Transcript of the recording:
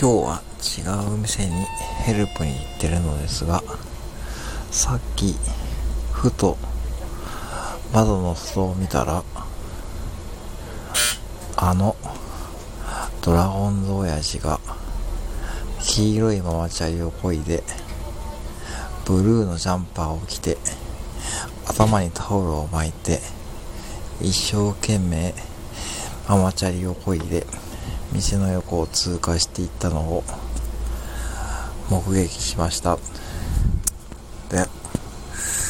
今日は違う店にヘルプに行ってるのですがさっきふと窓の外を見たらあのドラゴンズ親父が黄色いママチャリをこいでブルーのジャンパーを着て頭にタオルを巻いて一生懸命ママチャリをこいで店の横を通過していったのを目撃しました。で